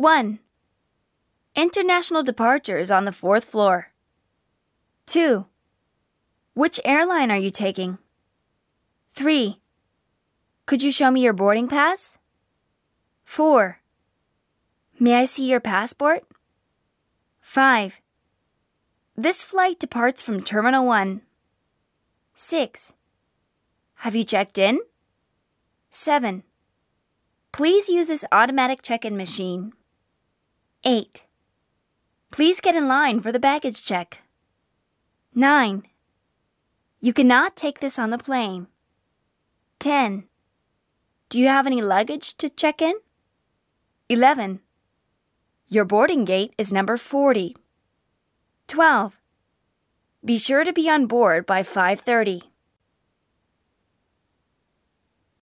1. International departure is on the fourth floor. 2. Which airline are you taking? 3. Could you show me your boarding pass? 4. May I see your passport? 5. This flight departs from Terminal 1. 6. Have you checked in? 7. Please use this automatic check in machine. 8. Please get in line for the baggage check. 9. You cannot take this on the plane. 10. Do you have any luggage to check in? 11. Your boarding gate is number 40. 12. Be sure to be on board by 5:30.